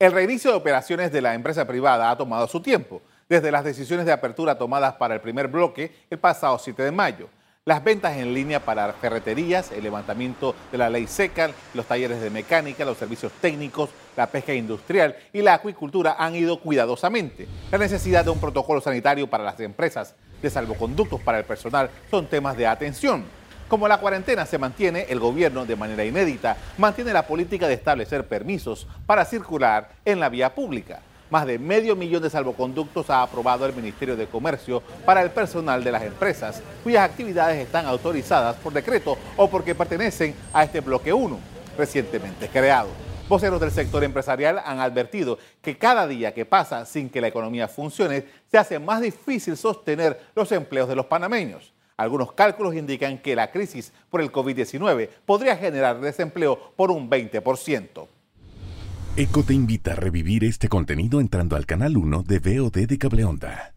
El reinicio de operaciones de la empresa privada ha tomado su tiempo, desde las decisiones de apertura tomadas para el primer bloque el pasado 7 de mayo. Las ventas en línea para ferreterías, el levantamiento de la ley seca, los talleres de mecánica, los servicios técnicos, la pesca industrial y la acuicultura han ido cuidadosamente. La necesidad de un protocolo sanitario para las empresas, de salvoconductos para el personal, son temas de atención. Como la cuarentena se mantiene, el gobierno, de manera inédita, mantiene la política de establecer permisos para circular en la vía pública. Más de medio millón de salvoconductos ha aprobado el Ministerio de Comercio para el personal de las empresas, cuyas actividades están autorizadas por decreto o porque pertenecen a este bloque 1, recientemente creado. Voceros del sector empresarial han advertido que cada día que pasa sin que la economía funcione, se hace más difícil sostener los empleos de los panameños. Algunos cálculos indican que la crisis por el COVID-19 podría generar desempleo por un 20%. ECO te invita a revivir este contenido entrando al canal 1 de VOD de Cableonda.